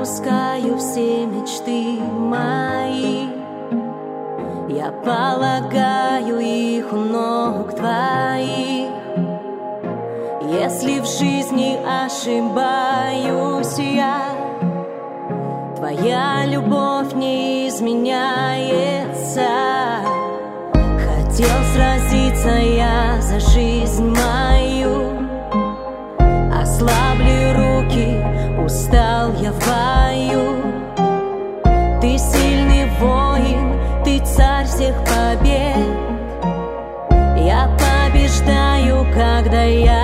отпускаю все мечты мои. Я полагаю их у ног твоих. Если в жизни ошибаюсь я Твоя любовь не изменяется. Хотел сразиться я за жизнь мою. Ослабли руки, устал я в бою Ты сильный воин, ты царь всех побед. Я побеждаю, когда я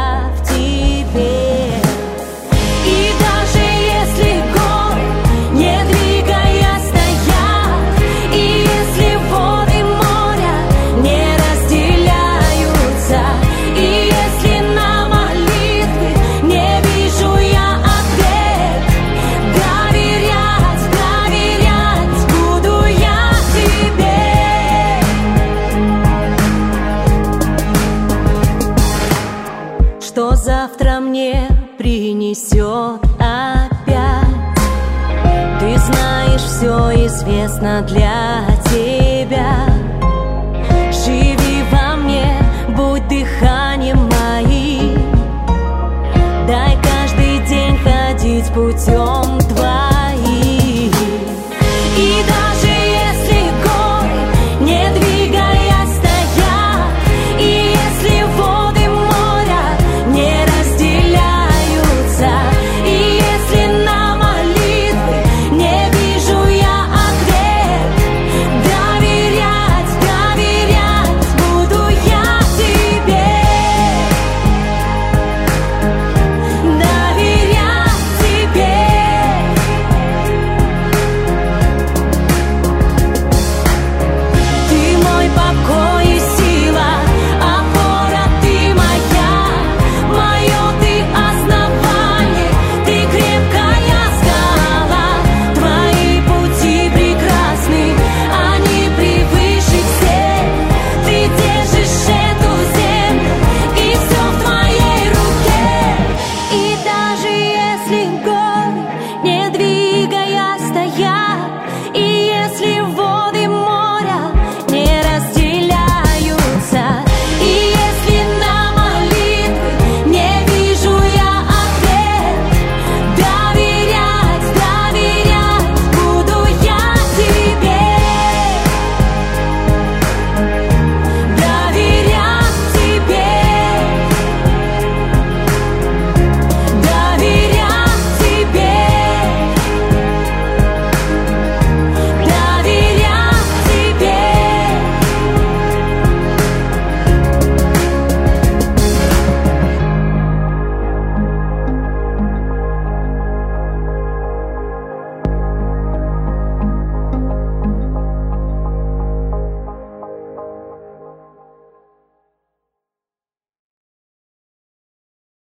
принесет опять. Ты знаешь, все известно для тебя. Живи во мне, будь дыханием моим. Дай каждый день ходить путем